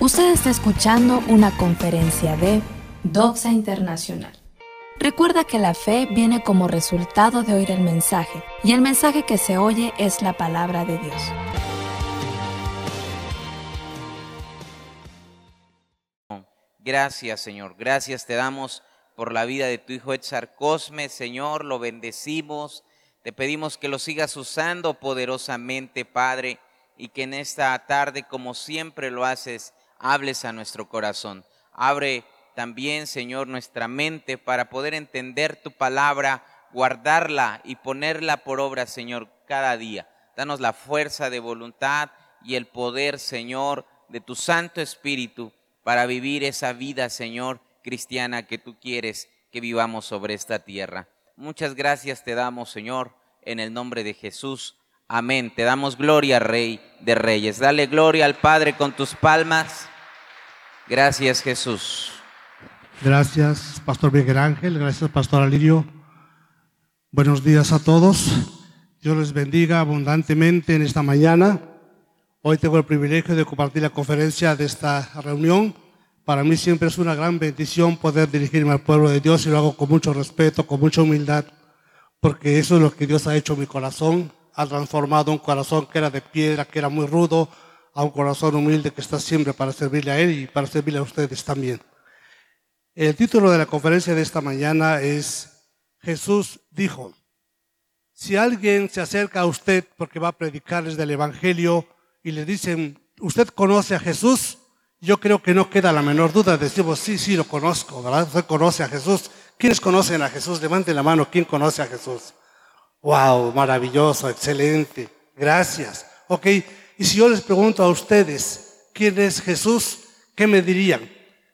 Usted está escuchando una conferencia de Doxa Internacional. Recuerda que la fe viene como resultado de oír el mensaje, y el mensaje que se oye es la palabra de Dios. Gracias, Señor. Gracias te damos por la vida de tu hijo Edgar Cosme, Señor. Lo bendecimos. Te pedimos que lo sigas usando poderosamente, Padre, y que en esta tarde, como siempre lo haces, hables a nuestro corazón. Abre también, Señor, nuestra mente para poder entender tu palabra, guardarla y ponerla por obra, Señor, cada día. Danos la fuerza de voluntad y el poder, Señor, de tu Santo Espíritu para vivir esa vida, Señor, cristiana que tú quieres que vivamos sobre esta tierra. Muchas gracias te damos, Señor, en el nombre de Jesús. Amén. Te damos gloria, Rey de Reyes. Dale gloria al Padre con tus palmas. Gracias, Jesús. Gracias, Pastor Miguel Ángel. Gracias, Pastor Alirio. Buenos días a todos. Dios les bendiga abundantemente en esta mañana. Hoy tengo el privilegio de compartir la conferencia de esta reunión. Para mí siempre es una gran bendición poder dirigirme al pueblo de Dios y lo hago con mucho respeto, con mucha humildad, porque eso es lo que Dios ha hecho en mi corazón. Ha transformado un corazón que era de piedra, que era muy rudo, a un corazón humilde que está siempre para servirle a Él y para servirle a ustedes también. El título de la conferencia de esta mañana es Jesús dijo, si alguien se acerca a usted porque va a predicarles del Evangelio y le dicen, ¿usted conoce a Jesús? Yo creo que no queda la menor duda. Decimos, sí, sí, lo conozco, ¿verdad? Usted conoce a Jesús. ¿Quiénes conocen a Jesús? Levanten la mano, ¿quién conoce a Jesús? Wow, maravilloso, excelente. Gracias. Ok, y si yo les pregunto a ustedes, ¿quién es Jesús? ¿Qué me dirían?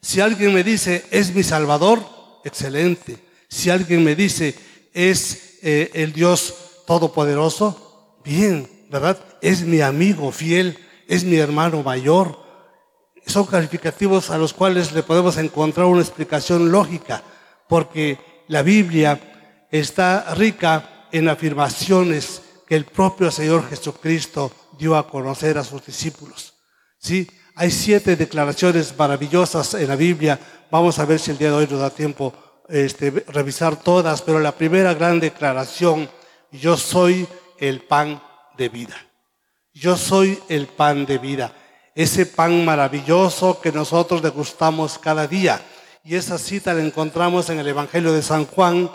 Si alguien me dice, es mi Salvador, excelente. Si alguien me dice, es eh, el Dios Todopoderoso, bien, ¿verdad? Es mi amigo fiel, es mi hermano mayor. Son calificativos a los cuales le podemos encontrar una explicación lógica, porque la Biblia está rica en afirmaciones que el propio Señor Jesucristo dio a conocer a sus discípulos. ¿Sí? Hay siete declaraciones maravillosas en la Biblia. Vamos a ver si el día de hoy nos da tiempo este, revisar todas, pero la primera gran declaración, yo soy el pan de vida. Yo soy el pan de vida. Ese pan maravilloso que nosotros degustamos cada día. Y esa cita la encontramos en el Evangelio de San Juan,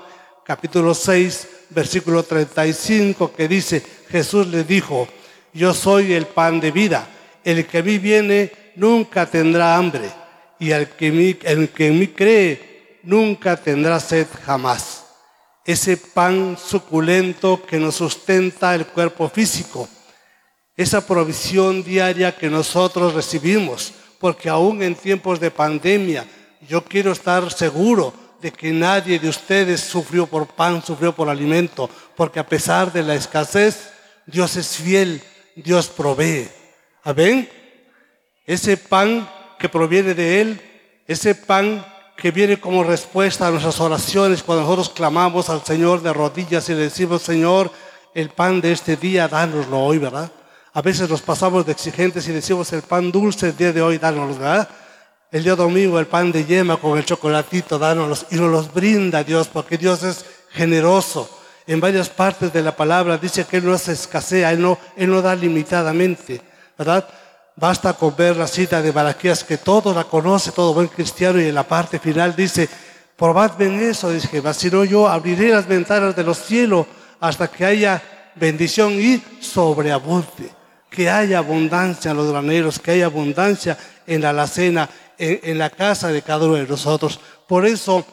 capítulo 6, versículo 35, que dice, Jesús le dijo, yo soy el pan de vida. El que a mí viene nunca tendrá hambre y el que, el que en mí cree nunca tendrá sed jamás. Ese pan suculento que nos sustenta el cuerpo físico, esa provisión diaria que nosotros recibimos, porque aún en tiempos de pandemia yo quiero estar seguro de que nadie de ustedes sufrió por pan, sufrió por alimento, porque a pesar de la escasez, Dios es fiel Dios provee. Amén. Ese pan que proviene de Él, ese pan que viene como respuesta a nuestras oraciones cuando nosotros clamamos al Señor de rodillas y le decimos, Señor, el pan de este día, dánoslo hoy, ¿verdad? A veces nos pasamos de exigentes y decimos, el pan dulce el día de hoy, dánoslo, ¿verdad? El día domingo el pan de yema con el chocolatito, dánoslo. Y nos los brinda Dios, porque Dios es generoso en varias partes de la palabra dice que Él no se escasea, Él no, Él no da limitadamente, ¿verdad? Basta con ver la cita de Malaquías que todo la conoce, todo buen cristiano, y en la parte final dice, probadme en eso, dice Jehová, si no yo abriré las ventanas de los cielos hasta que haya bendición y sobreabunde, que haya abundancia en los graneros, que haya abundancia en la alacena, en, la casa de cada uno de nosotros. Por eso,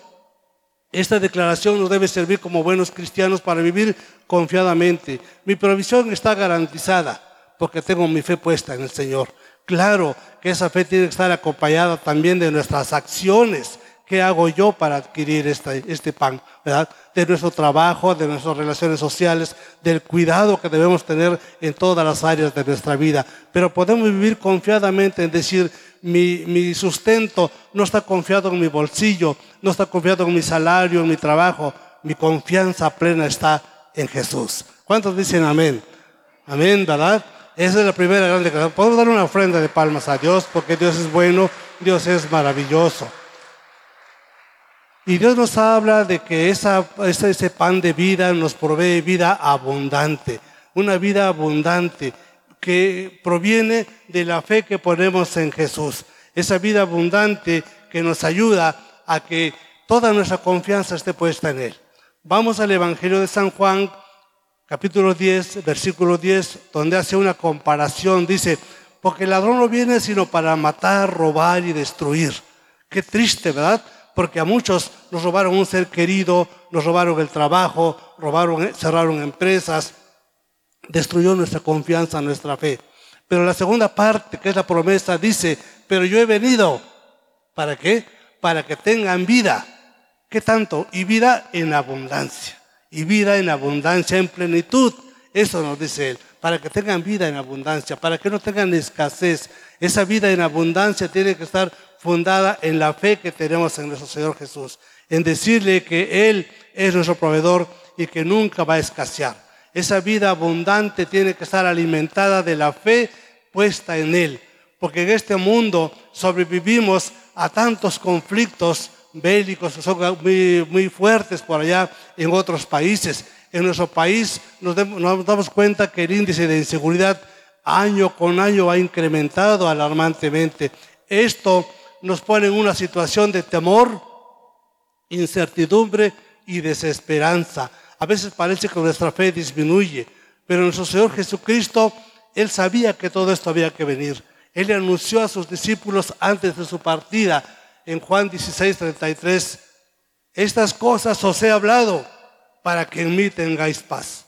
esta declaración nos debe servir como buenos cristianos para vivir confiadamente. Mi provisión está garantizada porque tengo mi fe puesta en el Señor. Claro que esa fe tiene que estar acompañada también de nuestras acciones. ¿Qué hago yo para adquirir este, pan? De nuestro trabajo, de nuestras relaciones sociales, del cuidado que debemos tener en todas las áreas de nuestra vida. Pero podemos vivir confiadamente en decir, mi, sustento no está confiado en mi bolsillo, no está confiado en mi salario, en mi trabajo. Mi confianza plena está en Jesús. ¿Cuántos dicen amén? Amén, ¿verdad? Esa es la primera gran declaración. Podemos dar una ofrenda de palmas a Dios porque Dios es bueno, Dios es maravilloso. Y Dios nos habla de que ese pan de vida nos provee vida abundante, una vida abundante que proviene de la fe que ponemos en Jesús. Esa vida abundante que nos ayuda a que toda nuestra confianza esté puesta en Él. Vamos al Evangelio de San Juan, capítulo 10, versículo 10, donde hace una comparación. Dice, porque el ladrón no viene sino para matar, robar y destruir. Qué triste, ¿verdad? Porque a muchos nos robaron un ser querido, nos robaron el trabajo, robaron, cerraron empresas, destruyó nuestra confianza, nuestra fe. Pero la segunda parte, que es la promesa, dice, pero yo he venido, ¿para qué? Para que tengan vida. ¿Qué tanto? Y vida en abundancia. Y vida en abundancia, en plenitud. Eso nos dice Él. Para que tengan vida en abundancia, para que no tengan escasez. Esa vida en abundancia tiene que estar fundada en la fe que tenemos en nuestro Señor Jesús. En decirle que Él es nuestro proveedor y que nunca va a escasear. Esa vida abundante tiene que estar alimentada de la fe puesta en Él. Porque en este mundo sobrevivimos a tantos conflictos bélicos que son muy, fuertes por allá en otros países. En nuestro país nos, nos damos cuenta que el índice de inseguridad año con año ha incrementado alarmantemente. Esto nos pone en una situación de temor, incertidumbre y desesperanza. A veces parece que nuestra fe disminuye, pero nuestro Señor Jesucristo, Él sabía que todo esto había que venir. Él le anunció a sus discípulos antes de su partida en Juan 16, 33, estas cosas os he hablado para que en mí tengáis paz.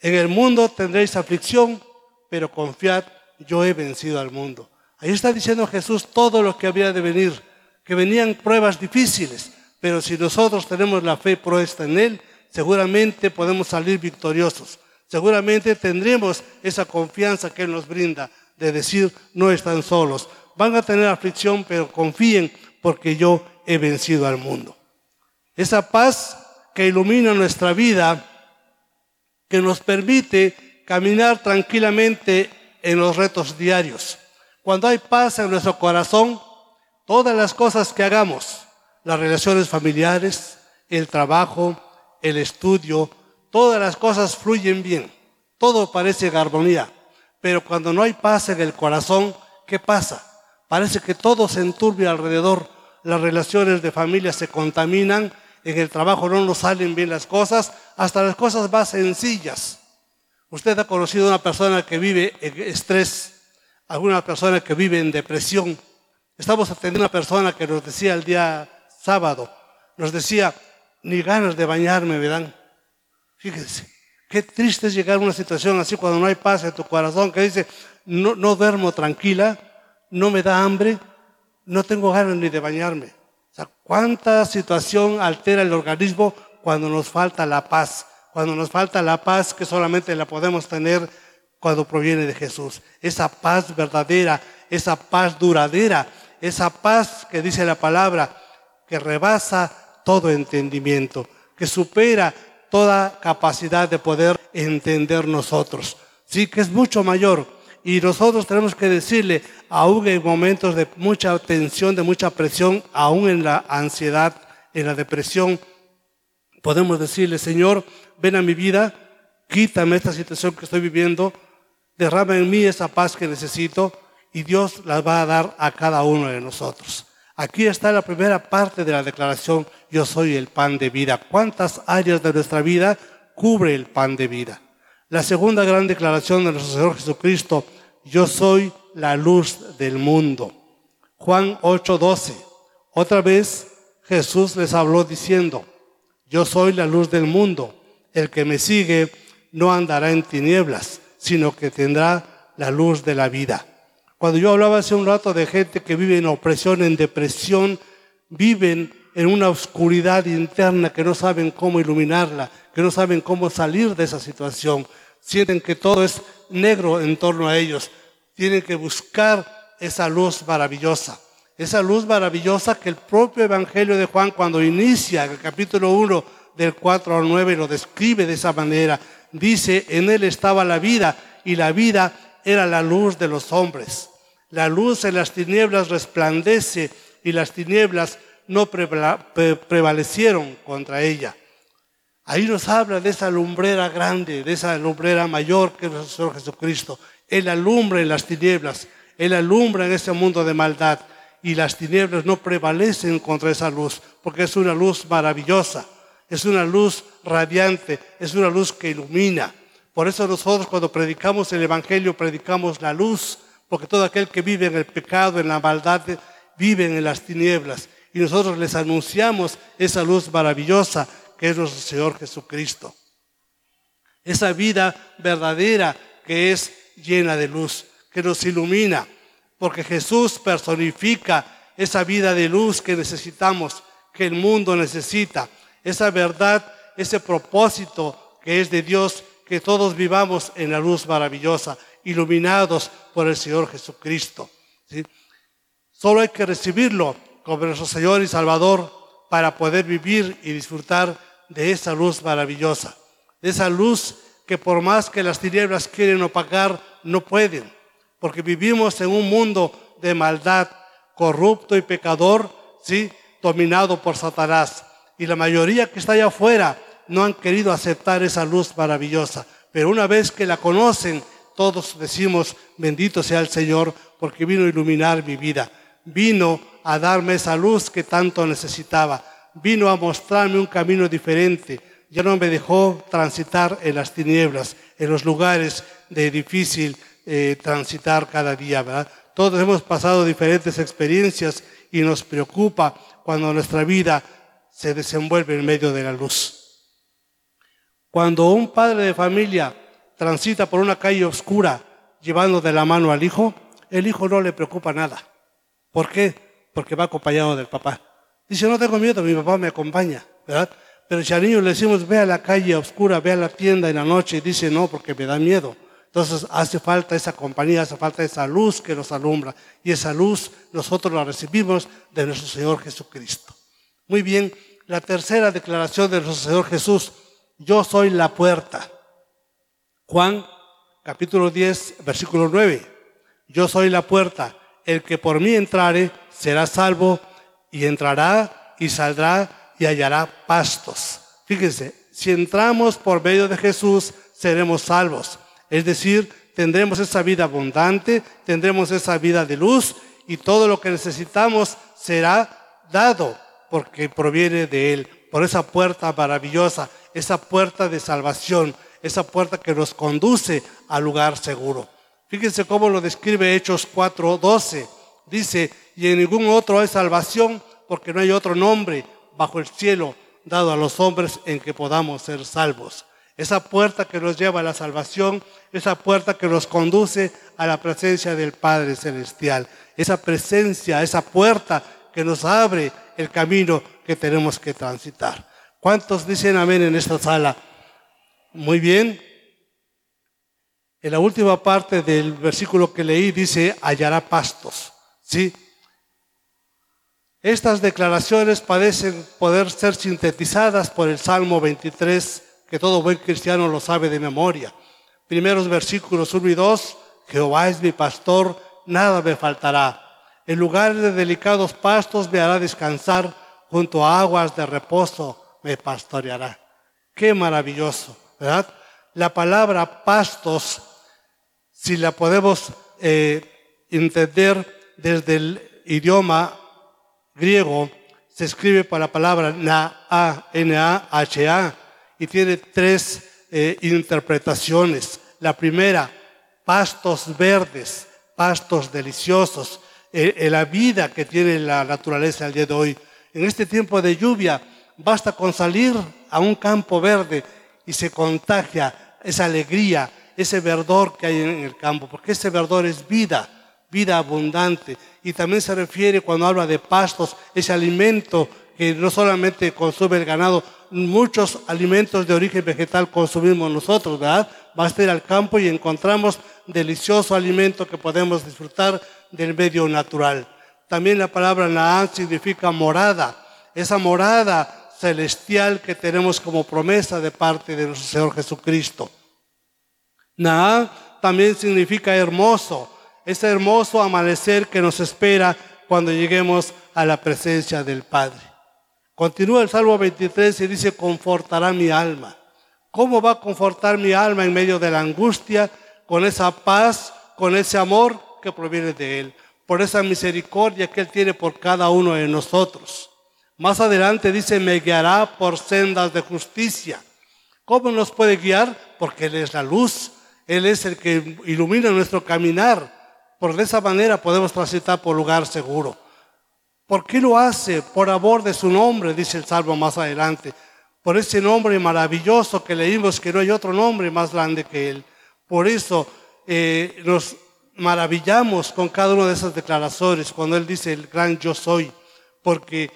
En el mundo tendréis aflicción, pero confiad, yo he vencido al mundo. Ahí está diciendo Jesús todo lo que había de venir, que venían pruebas difíciles, pero si nosotros tenemos la fe puesta en Él, seguramente podemos salir victoriosos. Seguramente tendremos esa confianza que Él nos brinda de decir, no están solos. Van a tener aflicción, pero confíen porque yo he vencido al mundo. Esa paz que ilumina nuestra vida, que nos permite caminar tranquilamente en los retos diarios. Cuando hay paz en nuestro corazón, todas las cosas que hagamos, las relaciones familiares, el trabajo, el estudio, todas las cosas fluyen bien, todo parece en armonía, pero cuando no hay paz en el corazón, ¿qué pasa? Parece que todo se enturbia alrededor, las relaciones de familia se contaminan, en el trabajo no nos salen bien las cosas, hasta las cosas más sencillas. Usted ha conocido a una persona que vive en estrés, alguna persona que vive en depresión. Estamos atendiendo a una persona que nos decía el día sábado, nos decía, ni ganas de bañarme me dan. Fíjense, qué triste es llegar a una situación así cuando no hay paz en tu corazón, que dice, no, no duermo tranquila, no me da hambre, no tengo ganas ni de bañarme. O sea, cuánta situación altera el organismo cuando nos falta la paz, cuando nos falta la paz que solamente la podemos tener cuando proviene de Jesús. Esa paz verdadera, esa paz duradera, esa paz que dice la palabra, que rebasa todo entendimiento, que supera toda capacidad de poder entender nosotros. Sí, que es mucho mayor. Y nosotros tenemos que decirle, aún en momentos de mucha tensión, de mucha presión, aún en la ansiedad, en la depresión, podemos decirle, Señor, ven a mi vida, quítame esta situación que estoy viviendo, derrama en mí esa paz que necesito y Dios la va a dar a cada uno de nosotros. Aquí está la primera parte de la declaración, yo soy el pan de vida. ¿Cuántas áreas de nuestra vida cubre el pan de vida? La segunda gran declaración de nuestro Señor Jesucristo, yo soy la luz del mundo. Juan 8:12. Otra vez Jesús les habló diciendo, yo soy la luz del mundo. El que me sigue no andará en tinieblas, sino que tendrá la luz de la vida. Cuando yo hablaba hace un rato de gente que vive en opresión, en depresión, viven en una oscuridad interna que no saben cómo iluminarla, que no saben cómo salir de esa situación. Sienten que todo es negro en torno a ellos. Tienen que buscar esa luz maravillosa. Esa luz maravillosa que el propio Evangelio de Juan cuando inicia el capítulo 1 del 4 al 9 lo describe de esa manera. Dice, en él estaba la vida y la vida era la luz de los hombres. La luz en las tinieblas resplandece y las tinieblas no prevalecieron contra ella. Ahí nos habla de esa lumbrera grande, de esa lumbrera mayor que es nuestro Señor Jesucristo. Él alumbra en las tinieblas, Él alumbra en ese mundo de maldad y las tinieblas no prevalecen contra esa luz, porque es una luz maravillosa, es una luz radiante, es una luz que ilumina. Por eso nosotros cuando predicamos el Evangelio predicamos la luz, porque todo aquel que vive en el pecado, en la maldad, vive en las tinieblas. Y nosotros les anunciamos esa luz maravillosa que es nuestro Señor Jesucristo. Esa vida verdadera que es llena de luz, que nos ilumina, porque Jesús personifica esa vida de luz que necesitamos, que el mundo necesita, esa verdad, ese propósito que es de Dios, que todos vivamos en la luz maravillosa, iluminados por el Señor Jesucristo. Solo hay que recibirlo como nuestro Señor y Salvador para poder vivir y disfrutar de esa luz maravillosa, de esa luz que por más que las tinieblas quieren opacar, no pueden, porque vivimos en un mundo de maldad, corrupto y pecador, ¿sí? dominado por Satanás. Y la mayoría que está allá afuera no han querido aceptar esa luz maravillosa. Pero una vez que la conocen, todos decimos, bendito sea el Señor, porque vino a iluminar mi vida. Vino a darme esa luz que tanto necesitaba vino a mostrarme un camino diferente. Ya no me dejó transitar en las tinieblas, en los lugares de difícil eh, transitar cada día, ¿verdad? Todos hemos pasado diferentes experiencias y nos preocupa cuando nuestra vida se desenvuelve en medio de la luz. Cuando un padre de familia transita por una calle oscura llevando de la mano al hijo, el hijo no le preocupa nada. ¿Por qué? Porque va acompañado del papá. Dice, no tengo miedo, mi papá me acompaña, ¿verdad? Pero si al niño le decimos, ve a la calle oscura, ve a la tienda en la noche, y dice, no, porque me da miedo. Entonces hace falta esa compañía, hace falta esa luz que nos alumbra. Y esa luz nosotros la recibimos de nuestro Señor Jesucristo. Muy bien, la tercera declaración de nuestro Señor Jesús, yo soy la puerta. Juan capítulo 10, versículo 9. Yo soy la puerta, el que por mí entrare será salvo y entrará y saldrá y hallará pastos. Fíjense, si entramos por medio de Jesús, seremos salvos. Es decir, tendremos esa vida abundante, tendremos esa vida de luz y todo lo que necesitamos será dado porque proviene de Él, por esa puerta maravillosa, esa puerta de salvación, esa puerta que nos conduce al lugar seguro. Fíjense cómo lo describe Hechos 4:12. Dice, y en ningún otro hay salvación, porque no hay otro nombre bajo el cielo dado a los hombres en que podamos ser salvos. Esa puerta que nos lleva a la salvación, esa puerta que nos conduce a la presencia del Padre Celestial, esa presencia, esa puerta que nos abre el camino que tenemos que transitar. ¿Cuántos dicen amén en esta sala? Muy bien. En la última parte del versículo que leí dice, hallará pastos. ¿Sí? Estas declaraciones parecen poder ser sintetizadas por el Salmo 23, que todo buen cristiano lo sabe de memoria. Primeros versículos 1 y 2, Jehová es mi pastor, nada me faltará. En lugares de delicados pastos me hará descansar, junto a aguas de reposo me pastoreará. Qué maravilloso, ¿verdad? La palabra pastos, si la podemos eh, entender desde el idioma griego se escribe para la palabra N-A-H-A y tiene tres eh, interpretaciones. La primera, pastos verdes, pastos deliciosos, eh, la vida que tiene la naturaleza al día de hoy. En este tiempo de lluvia, basta con salir a un campo verde y se contagia esa alegría, ese verdor que hay en el campo, porque ese verdor es vida vida abundante. Y también se refiere cuando habla de pastos, ese alimento que no solamente consume el ganado, muchos alimentos de origen vegetal consumimos nosotros, ¿verdad? Basta ir al campo y encontramos delicioso alimento que podemos disfrutar del medio natural. También la palabra Naán significa morada, esa morada celestial que tenemos como promesa de parte de nuestro Señor Jesucristo. Naán también significa hermoso. Es hermoso amanecer que nos espera cuando lleguemos a la presencia del Padre. Continúa el Salmo 23 y dice, confortará mi alma. ¿Cómo va a confortar mi alma en medio de la angustia con esa paz, con ese amor que proviene de Él? Por esa misericordia que Él tiene por cada uno de nosotros. Más adelante dice, me guiará por sendas de justicia. ¿Cómo nos puede guiar? Porque Él es la luz. Él es el que ilumina nuestro caminar. Por esa manera podemos transitar por lugar seguro. ¿Por qué lo hace? Por amor de su nombre, dice el Salmo más adelante. Por ese nombre maravilloso que leímos que no hay otro nombre más grande que Él. Por eso eh, nos maravillamos con cada una de esas declaraciones cuando Él dice el gran yo soy. Porque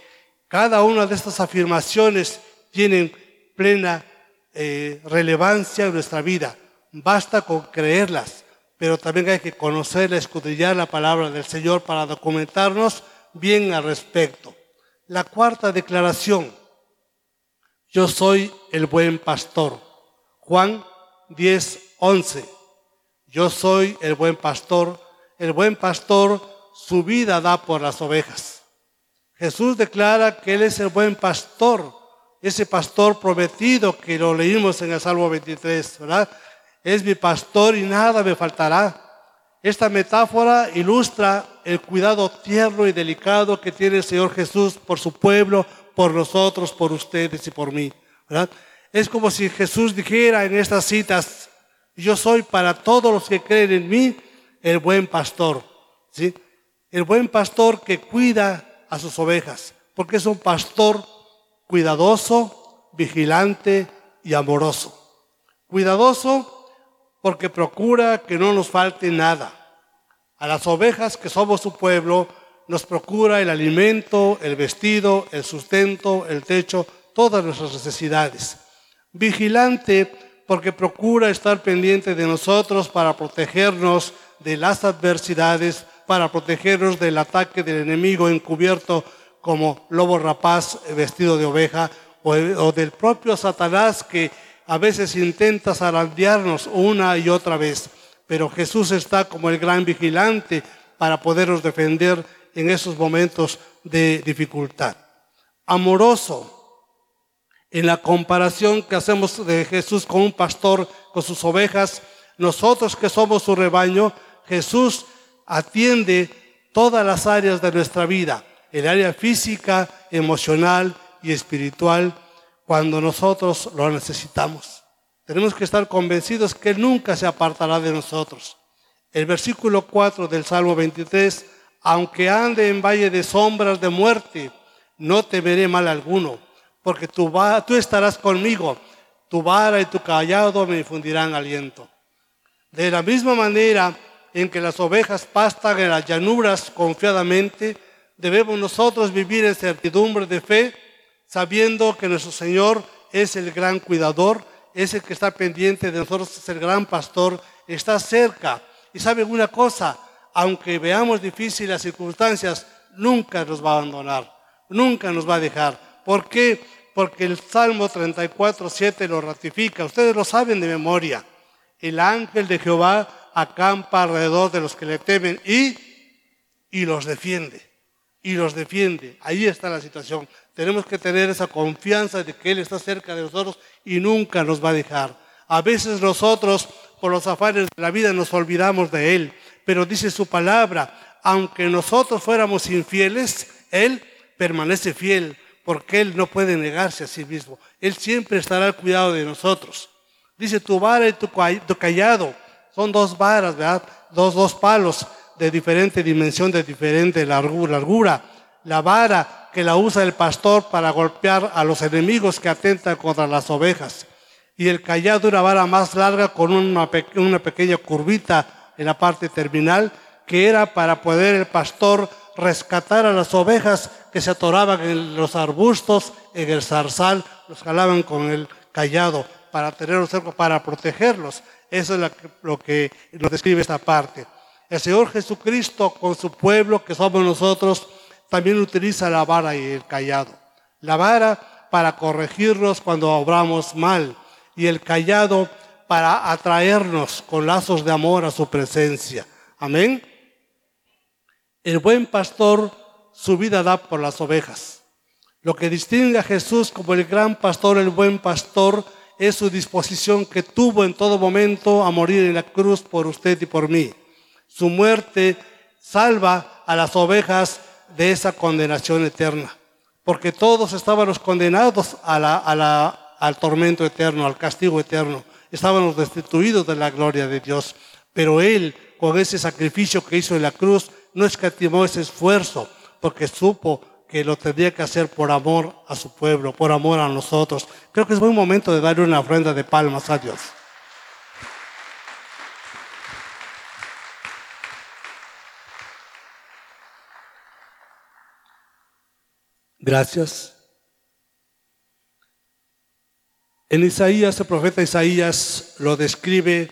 cada una de estas afirmaciones tienen plena eh, relevancia en nuestra vida. Basta con creerlas, pero también hay que conocer, escudrillar la palabra del Señor para documentarnos bien al respecto. La cuarta declaración, yo soy el buen pastor. Juan 10, 11. Yo soy el buen pastor. El buen pastor su vida da por las ovejas. Jesús declara que Él es el buen pastor, ese pastor prometido que lo leímos en el Salmo 23, ¿verdad? Es mi pastor y nada me faltará. Esta metáfora ilustra el cuidado tierno y delicado que tiene el Señor Jesús por su pueblo, por nosotros, por ustedes y por mí. Es como si Jesús dijera en estas citas, yo soy para todos los que creen en mí el buen pastor. ¿sí? El buen pastor que cuida a sus ovejas, porque es un pastor cuidadoso, vigilante y amoroso. Cuidadoso porque procura que no nos falte nada. A las ovejas que somos su pueblo, nos procura el alimento, el vestido, el sustento, el techo, todas nuestras necesidades. Vigilante porque procura estar pendiente de nosotros para protegernos de las adversidades, para protegernos del ataque del enemigo encubierto como lobo rapaz vestido de oveja o, del propio Satanás que a veces intenta zarandearnos una y otra vez, pero Jesús está como el gran vigilante para podernos defender en esos momentos de dificultad. Amoroso, en la comparación que hacemos de Jesús con un pastor, con sus ovejas, nosotros que somos su rebaño, Jesús atiende todas las áreas de nuestra vida, el área física, emocional y espiritual, cuando nosotros lo necesitamos. Tenemos que estar convencidos que Él nunca se apartará de nosotros. El versículo 4 del Salmo 23, aunque ande en valle de sombras de muerte, no temeré mal alguno, porque tú, tú estarás conmigo, tu vara y tu callado me infundirán aliento. De la misma manera en que las ovejas pastan en las llanuras confiadamente, debemos nosotros vivir en certidumbre de fe sabiendo que nuestro Señor es el gran cuidador, es el que está pendiente de nosotros, es el gran pastor, está cerca. Y saben una cosa, aunque veamos difíciles las circunstancias, nunca nos va a abandonar, nunca nos va a dejar. ¿Por qué? Porque el Salmo 34, 7 lo ratifica. Ustedes lo saben de memoria. El ángel de Jehová acampa alrededor de los que le temen y, y los defiende. Y los defiende. Ahí está la situación. Tenemos que tener esa confianza de que Él está cerca de nosotros y nunca nos va a dejar. A veces nosotros, por los afanes de la vida, nos olvidamos de Él. Pero dice su palabra, aunque nosotros fuéramos infieles, Él permanece fiel, porque Él no puede negarse a sí mismo. Él siempre estará al cuidado de nosotros. Dice, tu vara y tu callado son dos varas, ¿verdad? Dos, dos palos de diferente dimensión, de diferente largura. La vara que la usa el pastor para golpear a los enemigos que atentan contra las ovejas. Y el callado una vara más larga con una, una pequeña curvita en la parte terminal, que era para poder el pastor rescatar a las ovejas que se atoraban en los arbustos, en el zarzal, los jalaban con el callado para tenerlos cerca, para protegerlos. Eso es lo que nos describe esta parte. El Señor Jesucristo con su pueblo, que somos nosotros, también utiliza la vara y el callado. La vara para corregirnos cuando obramos mal y el callado para atraernos con lazos de amor a su presencia. Amén. El buen pastor su vida da por las ovejas. Lo que distingue a Jesús como el gran pastor, el buen pastor, es su disposición que tuvo en todo momento a morir en la cruz por usted y por mí. Su muerte salva a las ovejas de esa condenación eterna, porque todos estábamos condenados al tormento eterno, al castigo eterno. Estábamos destituidos de la gloria de Dios, pero Él, con ese sacrificio que hizo en la cruz, no escatimó ese esfuerzo, porque supo que lo tendría que hacer por amor a su pueblo, por amor a nosotros. Creo que es buen momento de darle una ofrenda de palmas a Dios. Gracias. En Isaías, el profeta Isaías lo describe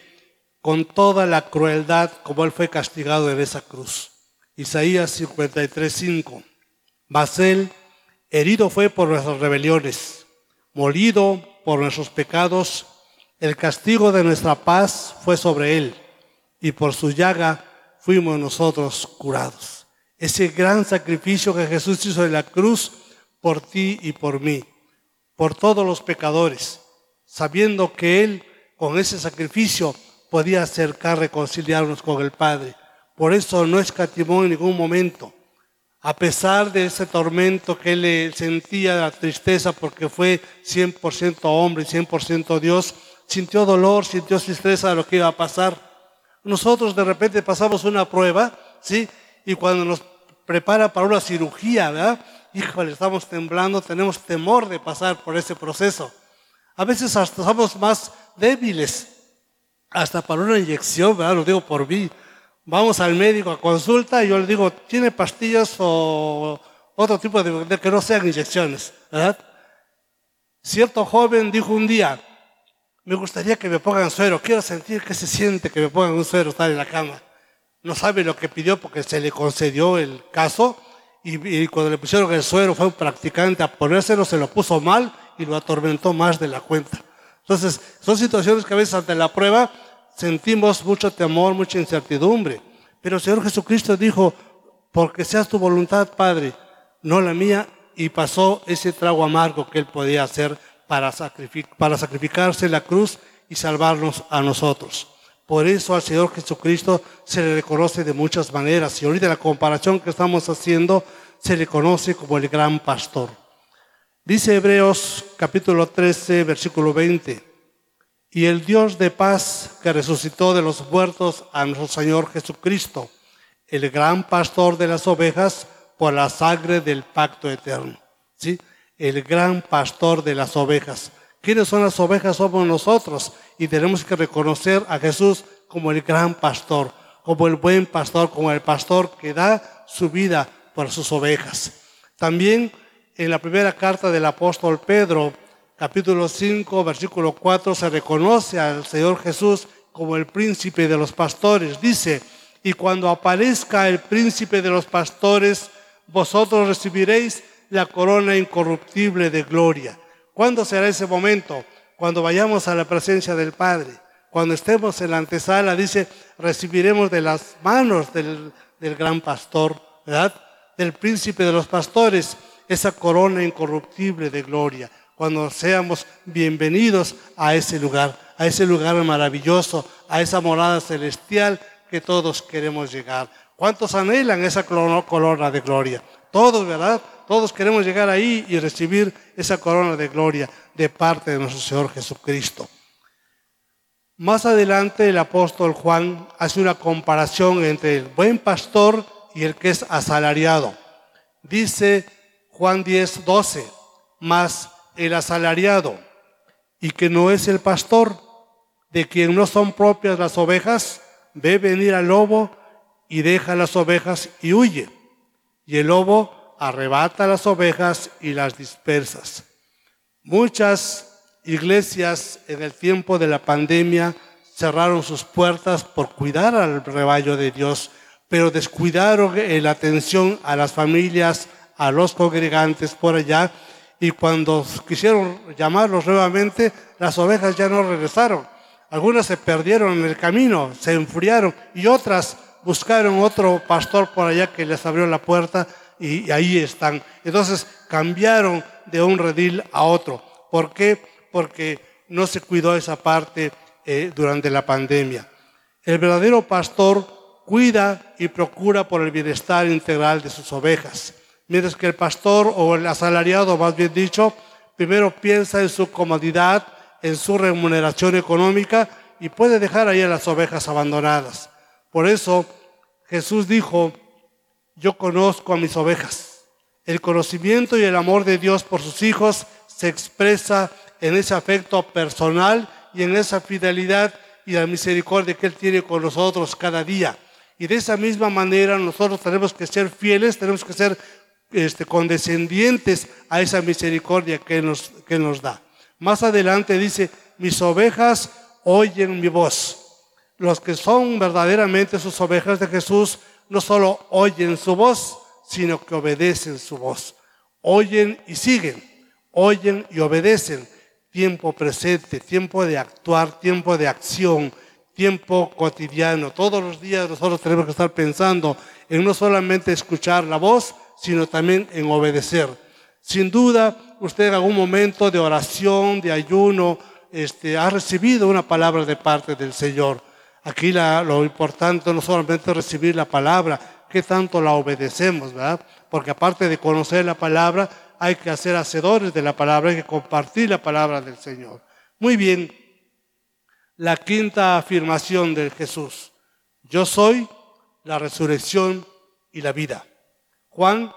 con toda la crueldad como él fue castigado en esa cruz. Isaías 53:5. Mas Él herido fue por nuestras rebeliones, molido por nuestros pecados, el castigo de nuestra paz fue sobre Él, y por su llaga fuimos nosotros curados. Ese gran sacrificio que Jesús hizo en la cruz por ti y por mí, por todos los pecadores, sabiendo que Él con ese sacrificio podía acercar, reconciliarnos con el Padre. Por eso no escatimó en ningún momento a pesar de ese tormento que él sentía, la tristeza, porque fue 100% hombre y 100% Dios, sintió dolor, sintió tristeza de lo que iba a pasar. Nosotros de repente pasamos una prueba, ¿sí? Y cuando nos prepara para una cirugía, ¿verdad? Híjole, estamos temblando, tenemos temor de pasar por ese proceso. A veces hasta somos más débiles, hasta para una inyección, ¿verdad? Lo digo por mí vamos al médico a consulta y yo le digo, ¿tiene pastillas o otro tipo de, que no sean inyecciones? ¿verdad? Cierto joven dijo un día, me gustaría que me pongan suero, quiero sentir que se siente que me pongan un suero estar en la cama. No sabe lo que pidió porque se le concedió el caso y, cuando le pusieron el suero fue un practicante a ponérselo, se lo puso mal y lo atormentó más de la cuenta. Entonces, son situaciones que a veces ante la prueba sentimos mucho temor, mucha incertidumbre. Pero el Señor Jesucristo dijo, porque seas tu voluntad, Padre, no la mía, y pasó ese trago amargo que Él podía hacer para, para sacrificarse la cruz y salvarnos a nosotros. Por eso al Señor Jesucristo se le reconoce de muchas maneras. Y ahorita la comparación que estamos haciendo se le conoce como el gran pastor. Dice Hebreos capítulo 13, versículo 20. Y el Dios de paz que resucitó de los muertos a nuestro Señor Jesucristo, el gran pastor de las ovejas por la sangre del pacto eterno. ¿Sí? El gran pastor de las ovejas. ¿Quiénes son las ovejas? Somos nosotros. Y tenemos que reconocer a Jesús como el gran pastor, como el buen pastor, como el pastor que da su vida por sus ovejas. También en la primera carta del apóstol Pedro, capítulo 5, versículo 4, se reconoce al Señor Jesús como el príncipe de los pastores. Dice, y cuando aparezca el príncipe de los pastores, vosotros recibiréis la corona incorruptible de gloria. ¿Cuándo será ese momento? Cuando vayamos a la presencia del Padre. Cuando estemos en la antesala, dice, recibiremos de las manos del, del gran pastor, ¿verdad? Del príncipe de los pastores, esa corona incorruptible de gloria cuando seamos bienvenidos a ese lugar, a ese lugar maravilloso, a esa morada celestial que todos queremos llegar. ¿Cuántos anhelan esa corona de gloria? Todos, ¿verdad? Todos queremos llegar ahí y recibir esa corona de gloria de parte de nuestro Señor Jesucristo. Más adelante el apóstol Juan hace una comparación entre el buen pastor y el que es asalariado. Dice Juan 10, 12, más el asalariado y que no es el pastor, de quien no son propias las ovejas, ve venir al lobo y deja las ovejas y huye. Y el lobo arrebata las ovejas y las dispersas. Muchas iglesias en el tiempo de la pandemia cerraron sus puertas por cuidar al rebaño de Dios, pero descuidaron la atención a las familias, a los congregantes por allá y cuando quisieron llamarlos nuevamente, las ovejas ya no regresaron. Algunas se perdieron en el camino, se enfriaron y otras buscaron otro pastor por allá que les abrió la puerta y ahí están. Entonces cambiaron de un redil a otro. ¿Por qué? Porque no se cuidó esa parte eh, durante la pandemia. El verdadero pastor cuida y procura por el bienestar integral de sus ovejas, mientras que el pastor o el asalariado, más bien dicho, primero piensa en su comodidad, en su remuneración económica y puede dejar ahí a las ovejas abandonadas. Por eso Jesús dijo, yo conozco a mis ovejas. El conocimiento y el amor de Dios por sus hijos se expresa en ese afecto personal y en esa fidelidad y la misericordia que Él tiene con nosotros cada día. Y de esa misma manera nosotros tenemos que ser fieles, tenemos que ser este, condescendientes a esa misericordia que nos, que nos da. Más adelante dice, mis ovejas oyen mi voz. Los que son verdaderamente sus ovejas de Jesús no solo oyen su voz, sino que obedecen su voz. Oyen y siguen, oyen y obedecen. Tiempo presente, tiempo de actuar, tiempo de acción, tiempo cotidiano. Todos los días nosotros tenemos que estar pensando en no solamente escuchar la voz, sino también en obedecer. Sin duda, usted en algún momento de oración, de ayuno, este, ha recibido una palabra de parte del Señor. Aquí lo importante no solamente es recibir la palabra, que tanto la obedecemos, ¿verdad? Porque aparte de conocer la palabra, hay que hacer hacedores de la palabra, hay que compartir la palabra del Señor. Muy bien, la quinta afirmación de Jesús. Yo soy la resurrección y la vida. Juan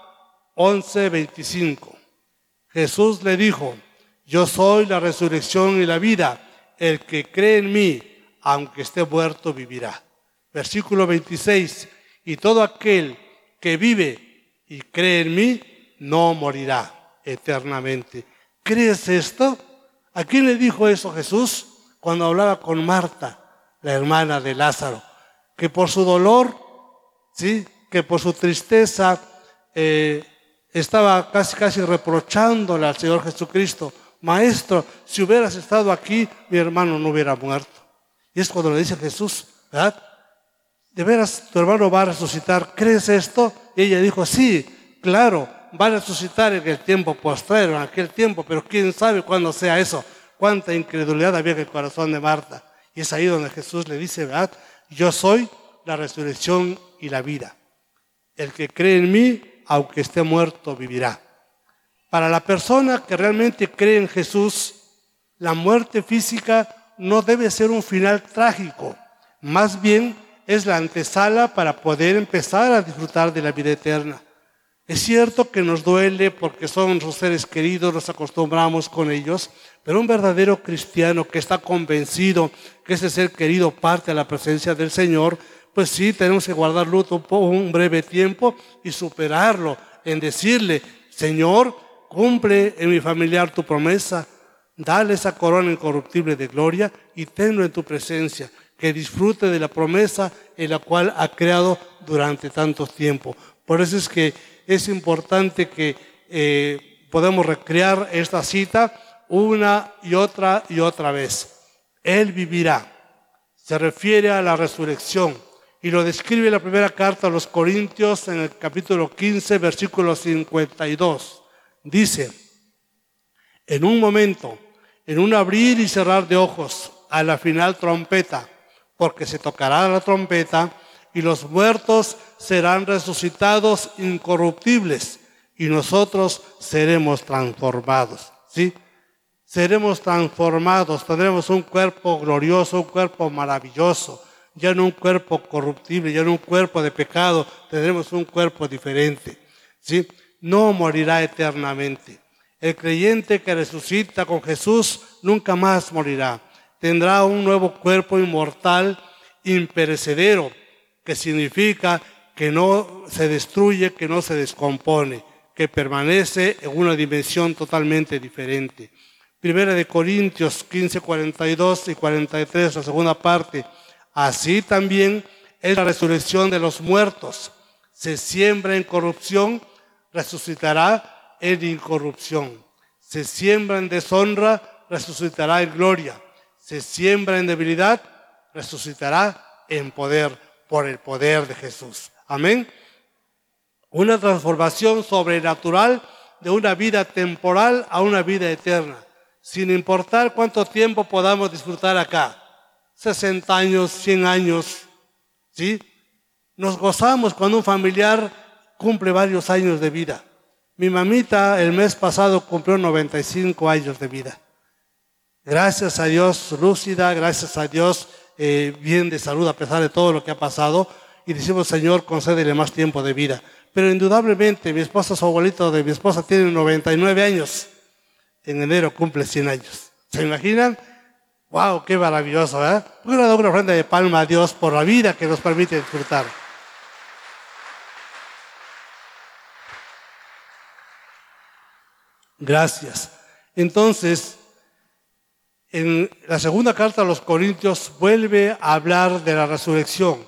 11, 25. Jesús le dijo, yo soy la resurrección y la vida. El que cree en mí, aunque esté muerto, vivirá. Versículo 26. Y todo aquel que vive y cree en mí, no morirá eternamente. ¿Crees esto? ¿A quién le dijo eso Jesús? Cuando hablaba con Marta, la hermana de Lázaro, que por su dolor, ¿sí? que por su tristeza, eh, estaba casi, casi reprochándole al Señor Jesucristo, Maestro, si hubieras estado aquí, mi hermano no hubiera muerto. Y es cuando le dice Jesús, ¿verdad? ¿De veras tu hermano va a resucitar? ¿Crees esto? Ella dijo, sí, claro, va a resucitar en el tiempo postrero, en aquel tiempo, pero quién sabe cuándo sea eso. Cuánta incredulidad había en el corazón de Marta. Y es ahí donde Jesús le dice, ¿verdad? Yo soy la resurrección y la vida. El que cree en mí, aunque esté muerto, vivirá. Para la persona que realmente cree en Jesús, la muerte física no debe ser un final trágico, más bien es la antesala para poder empezar a disfrutar de la vida eterna. Es cierto que nos duele porque son nuestros seres queridos, nos acostumbramos con ellos, pero un verdadero cristiano que está convencido que ese ser querido parte a la presencia del Señor, pues sí, tenemos que guardar luto un breve tiempo y superarlo en decirle, Señor, cumple en mi familiar tu promesa, Dale esa corona incorruptible de gloria y tenlo en tu presencia, que disfrute de la promesa en la cual ha creado durante tanto tiempo. Por eso es que es importante que eh, podamos recrear esta cita una y otra y otra vez. Él vivirá. Se refiere a la resurrección y lo describe la primera carta a los Corintios en el capítulo 15, versículo 52. Dice, en un momento, en un abrir y cerrar de ojos, a la final trompeta, porque se tocará la trompeta y los muertos serán resucitados incorruptibles y nosotros seremos transformados. ¿Sí? Seremos transformados, tendremos un cuerpo glorioso, un cuerpo maravilloso, ya no un cuerpo corruptible, ya no un cuerpo de pecado, tendremos un cuerpo diferente. ¿Sí? No morirá eternamente. El creyente que resucita con Jesús nunca más morirá. Tendrá un nuevo cuerpo inmortal, imperecedero, que significa que no se destruye, que no se descompone, que permanece en una dimensión totalmente diferente. Primera de Corintios 15, 42 y 43, la segunda parte. Así también es la resurrección de los muertos. Se siembra en corrupción, resucitará en incorrupción. Se siembra en deshonra, resucitará en gloria. se siembra en debilidad, resucitará en poder por el poder de Jesús. Amén. Una transformación sobrenatural de una vida temporal a una vida eterna, sin importar cuánto tiempo podamos disfrutar acá. 60 años, 100 años, ¿sí? Nos gozamos cuando un familiar cumple varios años de vida. Mi mamita el mes pasado cumplió 95 años de vida. Gracias a Dios, lúcida, gracias a Dios, eh, bien de salud a pesar de todo lo que ha pasado. Y decimos, Señor, concédele más tiempo de vida. Pero indudablemente, mi esposa, su abuelito de mi esposa, tiene 99 años. En enero cumple 100 años. ¿Se imaginan? ¡Wow! ¡Qué maravilloso! ¿verdad? ¿eh? ¿Por una ofrenda de palma a Dios por la vida que nos permite disfrutar? Gracias. Entonces, en la segunda carta a los Corintios vuelve a hablar de la resurrección.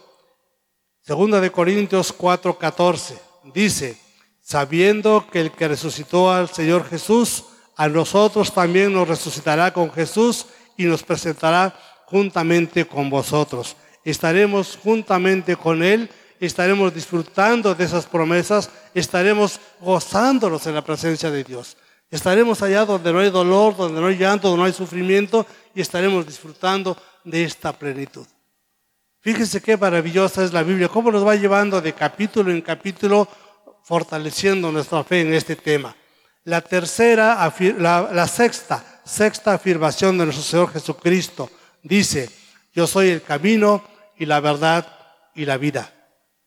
Segunda de Corintios 4:14 dice, sabiendo que el que resucitó al Señor Jesús, a nosotros también nos resucitará con Jesús y nos presentará juntamente con vosotros. Estaremos juntamente con Él, estaremos disfrutando de esas promesas, estaremos gozándonos en la presencia de Dios. Estaremos allá donde no hay dolor, donde no hay llanto, donde no hay sufrimiento y estaremos disfrutando de esta plenitud. Fíjense qué maravillosa es la Biblia, cómo nos va llevando de capítulo en capítulo fortaleciendo nuestra fe en este tema. La tercera, la, la sexta, sexta afirmación de nuestro Señor Jesucristo dice, yo soy el camino y la verdad y la vida.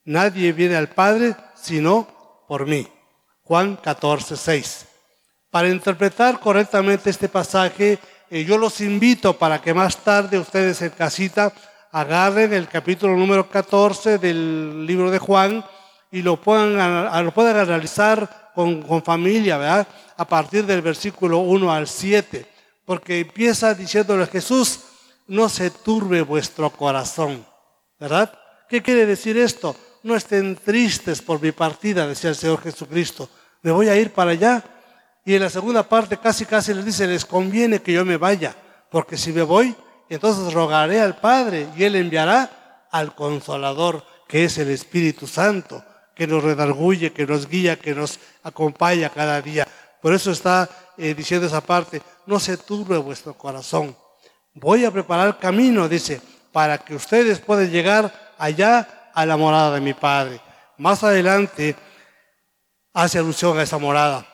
Nadie viene al Padre sino por mí. Juan 14, 6. Para interpretar correctamente este pasaje, eh, yo los invito para que más tarde ustedes en casita agarren el capítulo número 14 del libro de Juan y lo puedan, lo puedan analizar con, con familia, ¿verdad? A partir del versículo 1 al 7, porque empieza diciéndole a Jesús, no se turbe vuestro corazón, ¿verdad? ¿Qué quiere decir esto? No estén tristes por mi partida, decía el Señor Jesucristo. Me voy a ir para allá y en la segunda parte casi casi les dice, les conviene que yo me vaya, porque si me voy, entonces rogaré al Padre y Él enviará al Consolador, que es el Espíritu Santo, que nos redarguye, que nos guía, que nos acompaña cada día. Por eso está eh, diciendo esa parte, no se turbe vuestro corazón. Voy a preparar camino, dice, para que ustedes puedan llegar allá a la morada de mi Padre. Más adelante hace alusión a esa morada.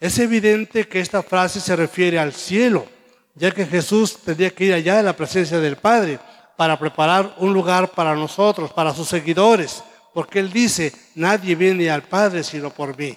Es evidente que esta frase se refiere al cielo, ya que Jesús tendría que ir allá en la presencia del Padre para preparar un lugar para nosotros, para sus seguidores, porque Él dice, nadie viene al Padre sino por mí.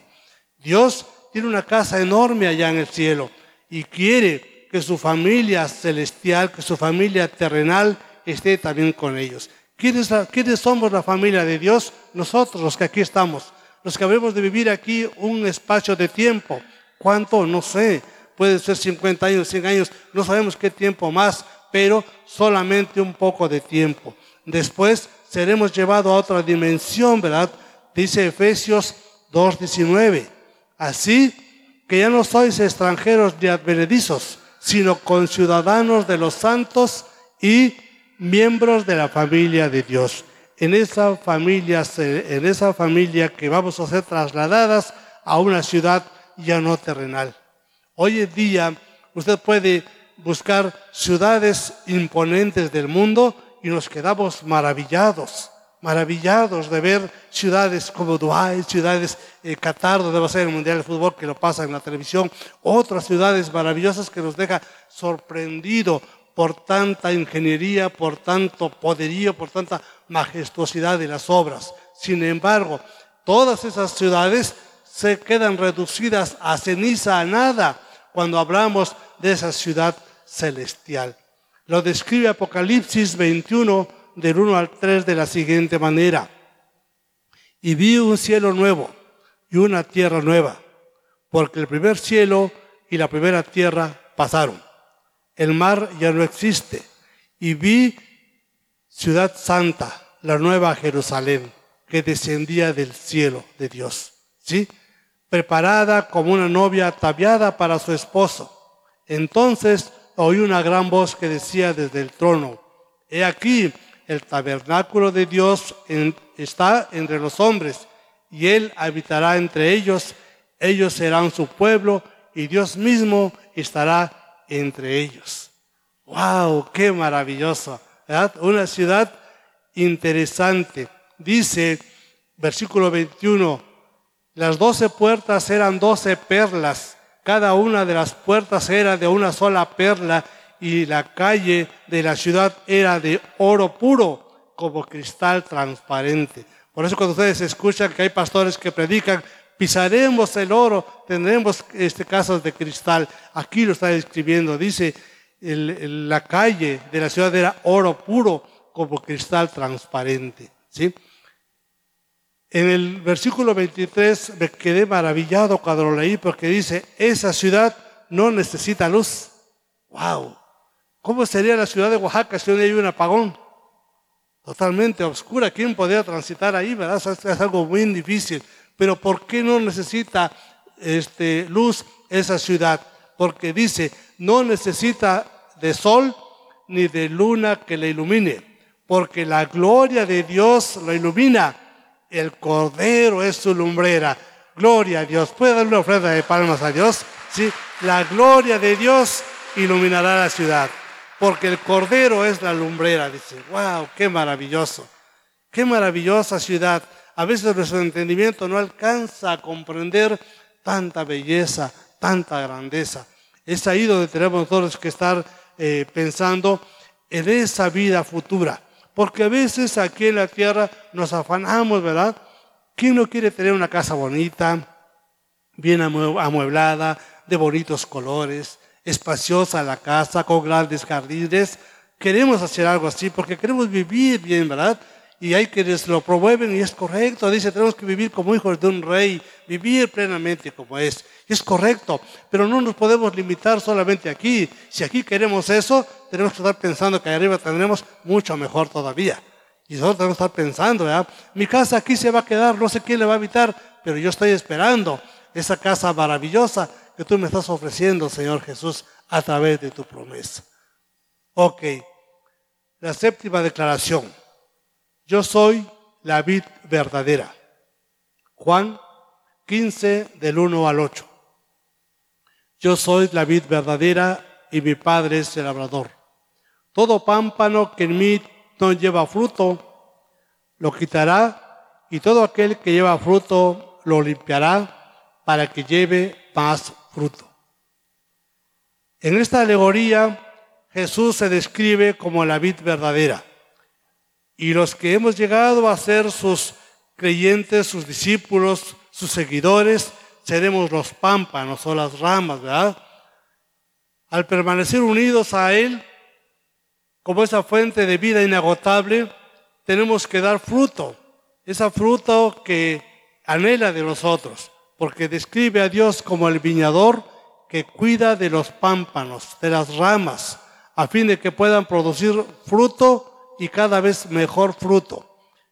Dios tiene una casa enorme allá en el cielo y quiere que su familia celestial, que su familia terrenal esté también con ellos. ¿Quiénes, ¿Quiénes somos la familia de Dios? Nosotros, los que aquí estamos, los que habemos de vivir aquí un espacio de tiempo ¿Cuánto? No sé. Puede ser 50 años, 100 años, no sabemos qué tiempo más, pero solamente un poco de tiempo. Después seremos llevados a otra dimensión, ¿verdad? Dice Efesios 2.19. Así que ya no sois extranjeros ni advenedizos, sino conciudadanos de los santos y miembros de la familia de Dios. En esa familia, en esa familia que vamos a ser trasladadas a una ciudad ya no terrenal. Hoy en día usted puede buscar ciudades imponentes del mundo y nos quedamos maravillados, maravillados de ver ciudades como Dubái, ciudades eh, Qatar, donde va a ser el Mundial de Fútbol, que lo pasa en la televisión, otras ciudades maravillosas que nos deja sorprendido por tanta ingeniería, por tanto poderío, por tanta majestuosidad de las obras. Sin embargo, todas esas ciudades se quedan reducidas a ceniza, a nada, cuando hablamos de esa ciudad celestial. Lo describe Apocalipsis 21 del 1 al 3 de la siguiente manera. Y vi un cielo nuevo y una tierra nueva, porque el primer cielo y la primera tierra pasaron. El mar ya no existe. Y vi ciudad santa, la nueva Jerusalén, que descendía del cielo de Dios. ¿Sí? preparada como una novia ataviada para su esposo. Entonces oí una gran voz que decía desde el trono, he aquí, el tabernáculo de Dios está entre los hombres, y Él habitará entre ellos, ellos serán su pueblo, y Dios mismo estará entre ellos. ¡Wow! ¡Qué maravilloso! Una ciudad interesante. Dice, versículo 21, las doce puertas eran doce perlas, cada una de las puertas era de una sola perla y la calle de la ciudad era de oro puro, como cristal transparente. Por eso cuando ustedes escuchan que hay pastores que predican, pisaremos el oro, tendremos este casos de cristal. Aquí lo está describiendo, dice, la calle de la ciudad era oro puro, como cristal transparente. ¿sí? En el versículo 23 me quedé maravillado cuando lo leí porque dice, esa ciudad no necesita luz. ¡Wow! ¿Cómo sería la ciudad de Oaxaca si hoy hay un apagón? Totalmente oscura. ¿Quién podría transitar ahí? ¿verdad? Es algo muy difícil. Pero ¿por qué no necesita este, luz esa ciudad? Porque dice, no necesita de sol ni de luna que le ilumine, porque la gloria de Dios lo ilumina el Cordero es su lumbrera. Gloria a Dios. ¿Puede darle una ofrenda de palmas a Dios? Sí. La gloria de Dios iluminará la ciudad. Porque el Cordero es la lumbrera. Dice, wow, qué maravilloso. Qué maravillosa ciudad. A veces nuestro entendimiento no alcanza a comprender tanta belleza, tanta grandeza. Es ahí donde tenemos nosotros que estar eh, pensando en esa vida futura. Porque a veces aquí en la tierra nos afanamos, ¿verdad? ¿Quién no quiere tener una casa bonita, bien amueblada, de bonitos colores, espaciosa la casa, con grandes jardines? Queremos hacer algo así porque queremos vivir bien, ¿verdad? y hay quienes lo promueven y es correcto. Dice, tenemos que vivir como hijos de un rey, vivir plenamente como es. Es correcto, pero no nos podemos limitar solamente aquí. Si aquí queremos eso, tenemos que estar pensando que arriba tendremos mucho mejor todavía. Y nosotros tenemos que estar pensando, ¿verdad? Mi casa aquí se va a quedar, no sé quién le va a habitar, pero yo estoy esperando esa casa maravillosa que tú me estás ofreciendo, Señor Jesús, a través de tu promesa. Ok, la séptima declaración. Yo soy la vid verdadera. Juan 15 del 1 al 8. Yo soy la vid verdadera y mi Padre es el labrador. Todo pámpano que en mí no lleva fruto, lo quitará y todo aquel que lleva fruto lo limpiará para que lleve más fruto. En esta alegoría Jesús se describe como la vid verdadera. Y los que hemos llegado a ser sus creyentes, sus discípulos, sus seguidores, seremos los pámpanos o las ramas, ¿verdad? Al permanecer unidos a Él, como esa fuente de vida inagotable, tenemos que dar fruto, esa fruto que anhela de nosotros, porque describe a Dios como el viñador que cuida de los pámpanos, de las ramas, a fin de que puedan producir fruto y cada vez mejor fruto.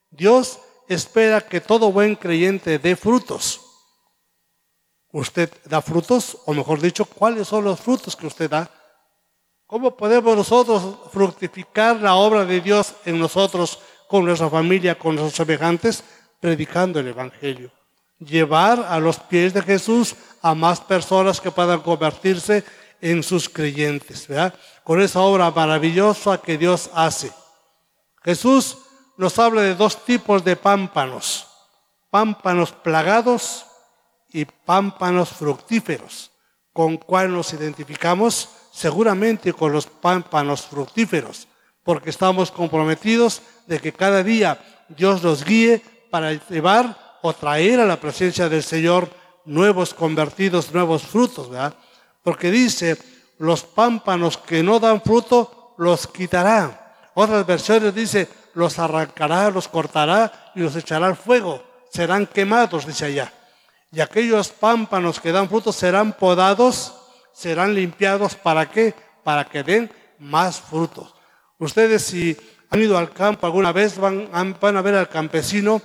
Dios espera que todo buen creyente dé frutos. ¿Usted da frutos? O mejor dicho, ¿cuáles son los frutos que usted da? ¿Cómo podemos nosotros fructificar la obra de Dios en nosotros, con nuestra familia, con nuestros semejantes? Predicando el Evangelio. Llevar a los pies de Jesús a más personas que puedan convertirse en sus creyentes, ¿verdad? Con esa obra maravillosa que Dios hace. Jesús nos habla de dos tipos de pámpanos, pámpanos plagados y pámpanos fructíferos. ¿Con cuál nos identificamos? Seguramente con los pámpanos fructíferos, porque estamos comprometidos de que cada día Dios nos guíe para llevar o traer a la presencia del Señor nuevos convertidos, nuevos frutos, ¿verdad? Porque dice, los pámpanos que no dan fruto los quitará otras versiones dice, los arrancará, los cortará y los echará al fuego. Serán quemados, dice allá. Y aquellos pámpanos que dan frutos serán podados, serán limpiados. ¿Para qué? Para que den más frutos. Ustedes si han ido al campo alguna vez, van, van a ver al campesino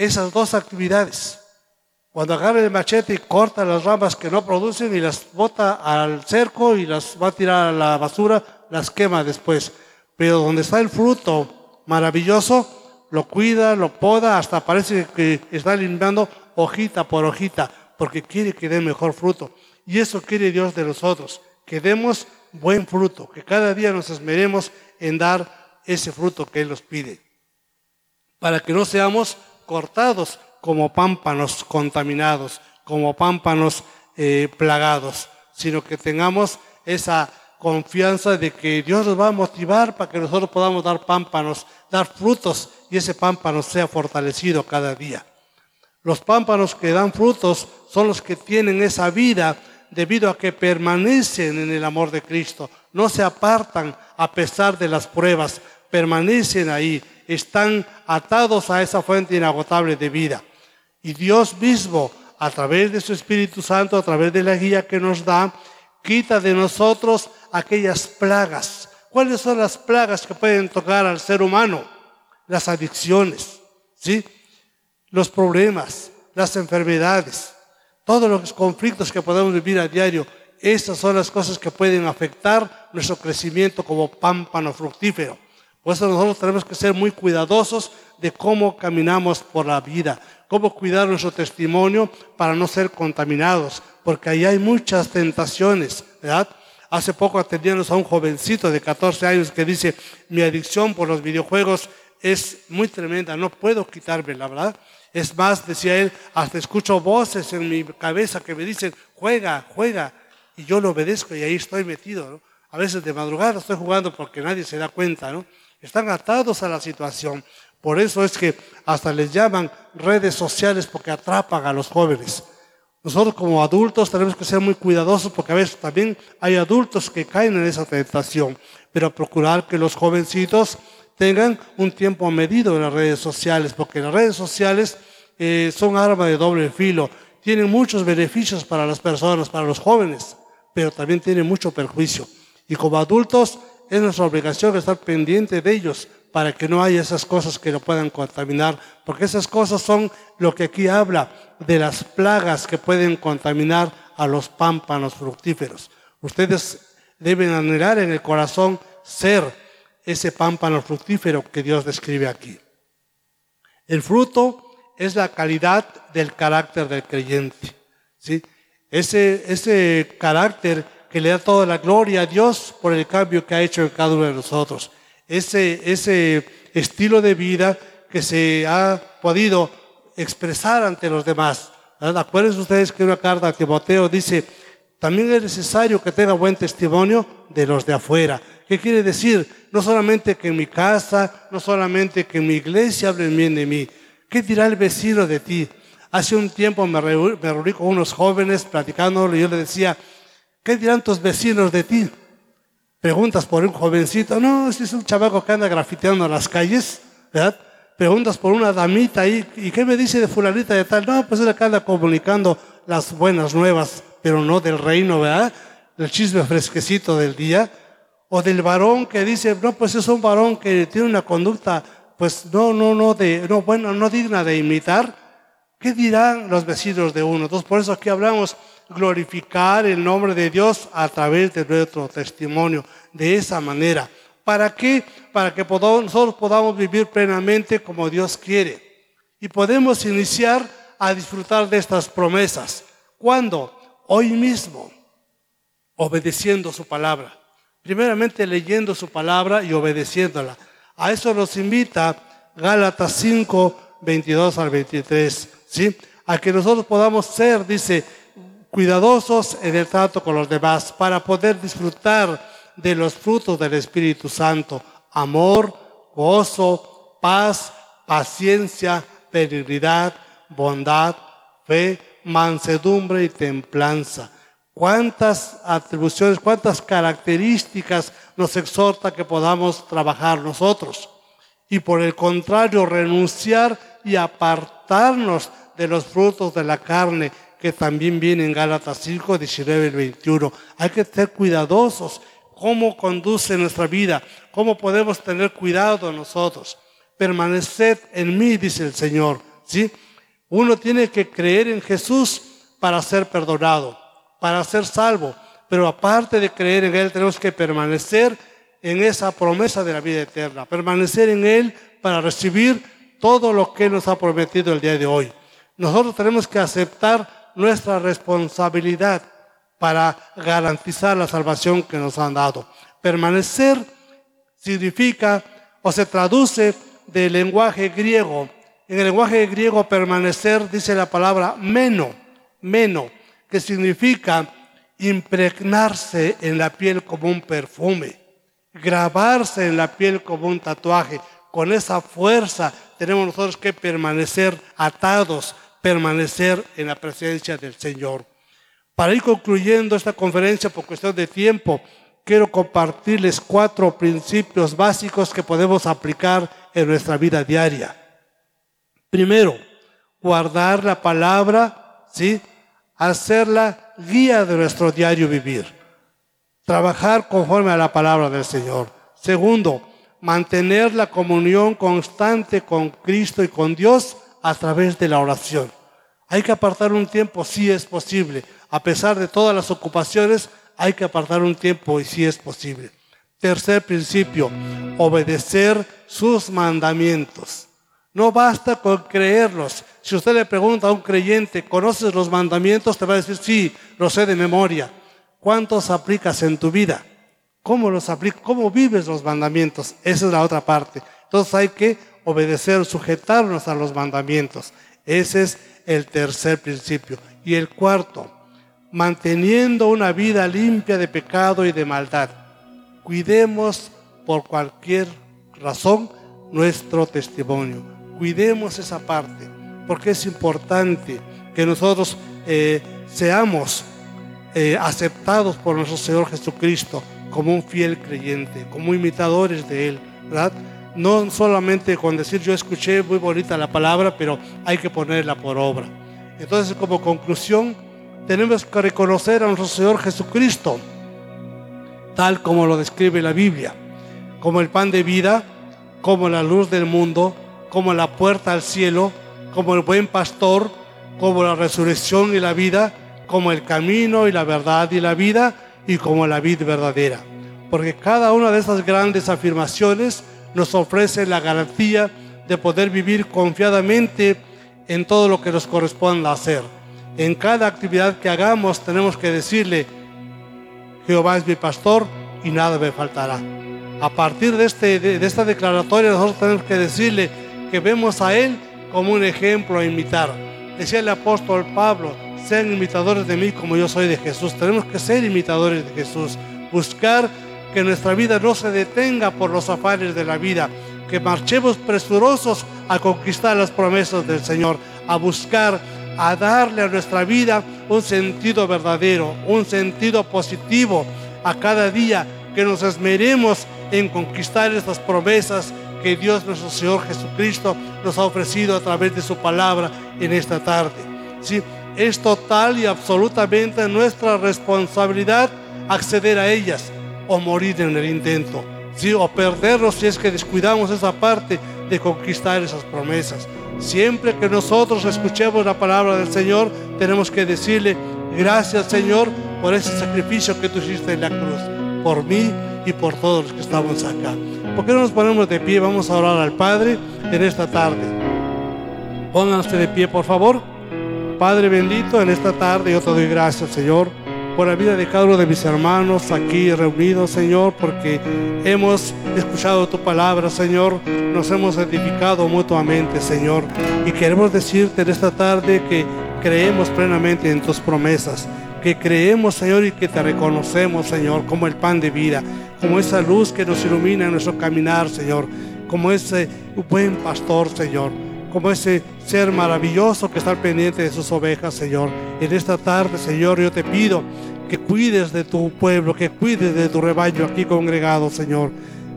esas dos actividades. Cuando agarra el machete y corta las ramas que no producen y las bota al cerco y las va a tirar a la basura, las quema después. Pero donde está el fruto maravilloso, lo cuida, lo poda, hasta parece que está limpiando hojita por hojita, porque quiere que dé mejor fruto. Y eso quiere Dios de nosotros, que demos buen fruto, que cada día nos esmeremos en dar ese fruto que Él nos pide, para que no seamos cortados como pámpanos contaminados, como pámpanos eh, plagados, sino que tengamos esa confianza de que Dios nos va a motivar para que nosotros podamos dar pámpanos, dar frutos y ese pámpano sea fortalecido cada día. Los pámpanos que dan frutos son los que tienen esa vida debido a que permanecen en el amor de Cristo, no se apartan a pesar de las pruebas, permanecen ahí, están atados a esa fuente inagotable de vida. Y Dios mismo, a través de su Espíritu Santo, a través de la guía que nos da, quita de nosotros aquellas plagas. ¿Cuáles son las plagas que pueden tocar al ser humano? Las adicciones, ¿sí? Los problemas, las enfermedades, todos los conflictos que podemos vivir a diario. Esas son las cosas que pueden afectar nuestro crecimiento como pámpano fructífero. Por eso nosotros tenemos que ser muy cuidadosos de cómo caminamos por la vida, cómo cuidar nuestro testimonio para no ser contaminados, porque ahí hay muchas tentaciones, ¿verdad? Hace poco atendíamos a un jovencito de 14 años que dice, mi adicción por los videojuegos es muy tremenda, no puedo quitarme, la verdad. Es más, decía él, hasta escucho voces en mi cabeza que me dicen, juega, juega, y yo lo obedezco y ahí estoy metido. ¿no? A veces de madrugada estoy jugando porque nadie se da cuenta, ¿no? Están atados a la situación. Por eso es que hasta les llaman redes sociales porque atrapan a los jóvenes. Nosotros como adultos tenemos que ser muy cuidadosos porque a veces también hay adultos que caen en esa tentación, pero procurar que los jovencitos tengan un tiempo medido en las redes sociales, porque las redes sociales eh, son armas de doble filo, tienen muchos beneficios para las personas, para los jóvenes, pero también tienen mucho perjuicio. Y como adultos es nuestra obligación estar pendiente de ellos para que no haya esas cosas que lo puedan contaminar, porque esas cosas son lo que aquí habla de las plagas que pueden contaminar a los pámpanos fructíferos. Ustedes deben anhelar en el corazón ser ese pámpano fructífero que Dios describe aquí. El fruto es la calidad del carácter del creyente. ¿sí? Ese, ese carácter que le da toda la gloria a Dios por el cambio que ha hecho en cada uno de nosotros. Ese, ese estilo de vida que se ha podido expresar ante los demás. Acuérdense ustedes que una carta a Timoteo dice, también es necesario que tenga buen testimonio de los de afuera. ¿Qué quiere decir? No solamente que en mi casa, no solamente que en mi iglesia hablen bien de mí. ¿Qué dirá el vecino de ti? Hace un tiempo me reuní con unos jóvenes platicando y yo le decía, ¿Qué dirán tus vecinos de ti? Preguntas por un jovencito, no, este es un chavaco que anda grafiteando las calles, ¿verdad? Preguntas por una damita ahí, ¿y qué me dice de fulanita de tal? No, pues es que anda comunicando las buenas nuevas, pero no del reino, ¿verdad? El chisme fresquecito del día. O del varón que dice, no, pues es un varón que tiene una conducta, pues no, no, no, de, no, bueno, no digna de imitar. ¿Qué dirán los vecinos de uno? Entonces, por eso aquí hablamos glorificar el nombre de Dios a través de nuestro testimonio, de esa manera. ¿Para qué? Para que nosotros podamos vivir plenamente como Dios quiere. Y podemos iniciar a disfrutar de estas promesas. ¿Cuándo? Hoy mismo, obedeciendo su palabra. Primeramente leyendo su palabra y obedeciéndola. A eso nos invita Gálatas 5, 22 al 23. ¿sí? A que nosotros podamos ser, dice, cuidadosos en el trato con los demás para poder disfrutar de los frutos del Espíritu Santo, amor, gozo, paz, paciencia, benignidad, bondad, fe, mansedumbre y templanza. ¿Cuántas atribuciones, cuántas características nos exhorta que podamos trabajar nosotros? Y por el contrario, renunciar y apartarnos de los frutos de la carne que también viene en Gálatas 5, 19 y 21. Hay que ser cuidadosos cómo conduce nuestra vida, cómo podemos tener cuidado nosotros. Permaneced en mí, dice el Señor, ¿sí? Uno tiene que creer en Jesús para ser perdonado, para ser salvo. Pero aparte de creer en Él, tenemos que permanecer en esa promesa de la vida eterna, permanecer en Él para recibir todo lo que nos ha prometido el día de hoy. Nosotros tenemos que aceptar nuestra responsabilidad para garantizar la salvación que nos han dado. Permanecer significa o se traduce del lenguaje griego. En el lenguaje griego permanecer dice la palabra meno, meno, que significa impregnarse en la piel como un perfume, grabarse en la piel como un tatuaje. Con esa fuerza tenemos nosotros que permanecer atados, permanecer en la presencia del Señor. Para ir concluyendo esta conferencia por cuestión de tiempo, quiero compartirles cuatro principios básicos que podemos aplicar en nuestra vida diaria. Primero, guardar la palabra, ¿sí? Hacerla guía de nuestro diario vivir. Trabajar conforme a la palabra del Señor. Segundo, mantener la comunión constante con Cristo y con Dios a través de la oración. Hay que apartar un tiempo si es posible. A pesar de todas las ocupaciones, hay que apartar un tiempo y si es posible. Tercer principio, obedecer sus mandamientos. No basta con creerlos. Si usted le pregunta a un creyente, ¿conoces los mandamientos? Te va a decir, sí, lo sé de memoria. ¿Cuántos aplicas en tu vida? ¿Cómo los aplicas? ¿Cómo vives los mandamientos? Esa es la otra parte. Entonces hay que obedecer, sujetarnos a los mandamientos. Ese es el tercer principio. Y el cuarto, manteniendo una vida limpia de pecado y de maldad. Cuidemos por cualquier razón nuestro testimonio. Cuidemos esa parte, porque es importante que nosotros eh, seamos eh, aceptados por nuestro Señor Jesucristo como un fiel creyente, como imitadores de Él, ¿verdad? No solamente con decir yo escuché muy bonita la palabra, pero hay que ponerla por obra. Entonces, como conclusión, tenemos que reconocer a nuestro Señor Jesucristo, tal como lo describe la Biblia, como el pan de vida, como la luz del mundo, como la puerta al cielo, como el buen pastor, como la resurrección y la vida, como el camino y la verdad y la vida, y como la vida verdadera. Porque cada una de estas grandes afirmaciones nos ofrece la garantía de poder vivir confiadamente en todo lo que nos corresponda hacer en cada actividad que hagamos tenemos que decirle, Jehová es mi pastor y nada me faltará. A partir de, este, de, esta declaratoria nosotros tenemos que decirle que vemos a Él como un ejemplo a imitar. Decía el apóstol Pablo, sean imitadores de mí como yo soy de Jesús. Tenemos que ser imitadores de Jesús. Buscar que nuestra vida no se detenga por los afanes de la vida. Que marchemos presurosos a conquistar las promesas del Señor. A buscar a darle a nuestra vida un sentido verdadero, un sentido positivo a cada día, que nos esmeremos en conquistar estas promesas que Dios nuestro Señor Jesucristo nos ha ofrecido a través de su palabra en esta tarde. ¿Sí? Es total y absolutamente nuestra responsabilidad acceder a ellas o morir en el intento, ¿sí? o perdernos si es que descuidamos esa parte de conquistar esas promesas. Siempre que nosotros escuchemos la palabra del Señor, tenemos que decirle, gracias Señor por ese sacrificio que tú hiciste en la cruz, por mí y por todos los que estamos acá. ¿Por qué no nos ponemos de pie? Vamos a orar al Padre en esta tarde. Pónganse de pie, por favor. Padre bendito, en esta tarde yo te doy gracias, Señor por la vida de cada uno de mis hermanos aquí reunidos, Señor, porque hemos escuchado tu palabra, Señor, nos hemos edificado mutuamente, Señor, y queremos decirte en esta tarde que creemos plenamente en tus promesas, que creemos, Señor, y que te reconocemos, Señor, como el pan de vida, como esa luz que nos ilumina en nuestro caminar, Señor, como ese buen pastor, Señor como ese ser maravilloso que está pendiente de sus ovejas, Señor. En esta tarde, Señor, yo te pido que cuides de tu pueblo, que cuides de tu rebaño aquí congregado, Señor.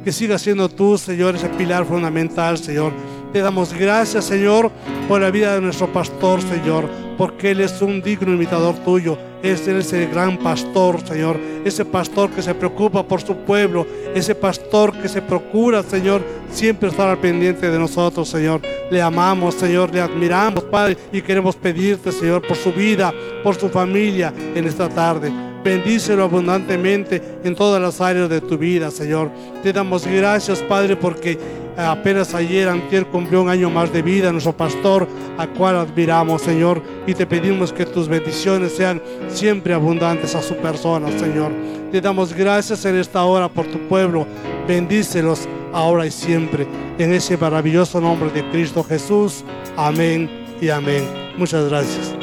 Que siga siendo tú, Señor, ese pilar fundamental, Señor. Te damos gracias, Señor, por la vida de nuestro pastor, Señor, porque Él es un digno imitador tuyo. Es Él es el gran pastor, Señor. Ese pastor que se preocupa por su pueblo. Ese pastor que se procura, Señor, siempre estar al pendiente de nosotros, Señor. Le amamos, Señor, le admiramos, Padre, y queremos pedirte, Señor, por su vida, por su familia en esta tarde. Bendícelo abundantemente en todas las áreas de tu vida, Señor. Te damos gracias, Padre, porque apenas ayer, antier, cumplió un año más de vida nuestro pastor, a cual admiramos, Señor. Y te pedimos que tus bendiciones sean siempre abundantes a su persona, Señor. Te damos gracias en esta hora por tu pueblo. Bendícelos ahora y siempre. En ese maravilloso nombre de Cristo Jesús. Amén y amén. Muchas. Gracias